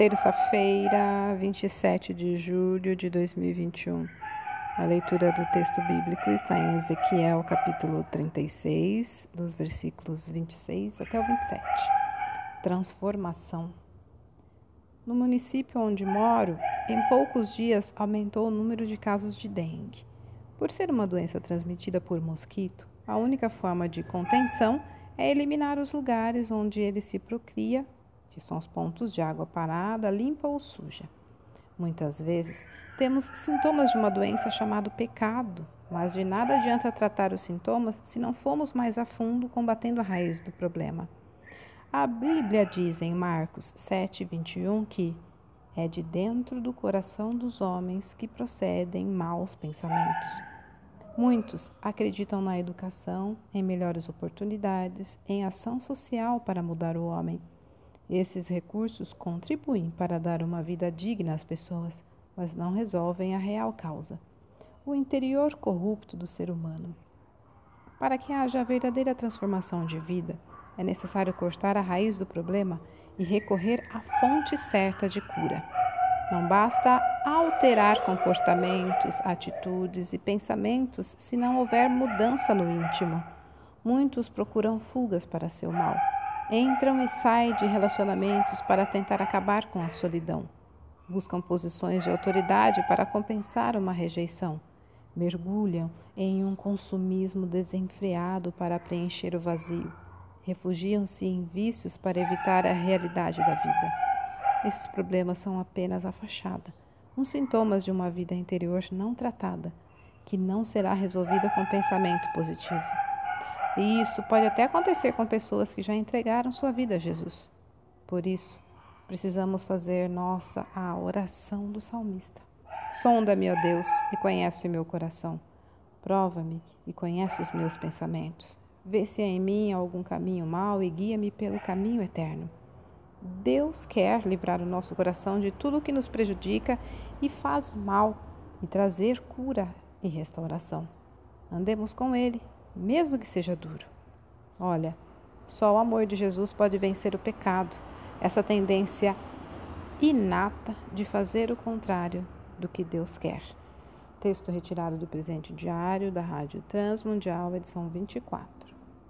Terça-feira, 27 de julho de 2021. A leitura do texto bíblico está em Ezequiel, capítulo 36, dos versículos 26 até o 27. Transformação. No município onde moro, em poucos dias aumentou o número de casos de dengue. Por ser uma doença transmitida por mosquito, a única forma de contenção é eliminar os lugares onde ele se procria que são os pontos de água parada, limpa ou suja. Muitas vezes temos sintomas de uma doença chamada pecado, mas de nada adianta tratar os sintomas se não formos mais a fundo combatendo a raiz do problema. A Bíblia diz em Marcos 7, 21 que é de dentro do coração dos homens que procedem maus pensamentos. Muitos acreditam na educação, em melhores oportunidades, em ação social para mudar o homem esses recursos contribuem para dar uma vida digna às pessoas, mas não resolvem a real causa, o interior corrupto do ser humano. Para que haja verdadeira transformação de vida, é necessário cortar a raiz do problema e recorrer à fonte certa de cura. Não basta alterar comportamentos, atitudes e pensamentos se não houver mudança no íntimo. Muitos procuram fugas para seu mal Entram e saem de relacionamentos para tentar acabar com a solidão. Buscam posições de autoridade para compensar uma rejeição. Mergulham em um consumismo desenfreado para preencher o vazio. Refugiam-se em vícios para evitar a realidade da vida. Esses problemas são apenas a fachada, uns sintomas de uma vida interior não tratada, que não será resolvida com pensamento positivo. E isso pode até acontecer com pessoas que já entregaram sua vida a Jesus. Por isso, precisamos fazer nossa a oração do salmista. Sonda-me, ó Deus, e conhece o meu coração. Prova-me e conhece os meus pensamentos. Vê se há em mim algum caminho mau e guia-me pelo caminho eterno. Deus quer livrar o nosso coração de tudo que nos prejudica e faz mal e trazer cura e restauração. Andemos com Ele mesmo que seja duro. Olha, só o amor de Jesus pode vencer o pecado, essa tendência inata de fazer o contrário do que Deus quer. Texto retirado do presente diário da Rádio Transmundial, edição 24.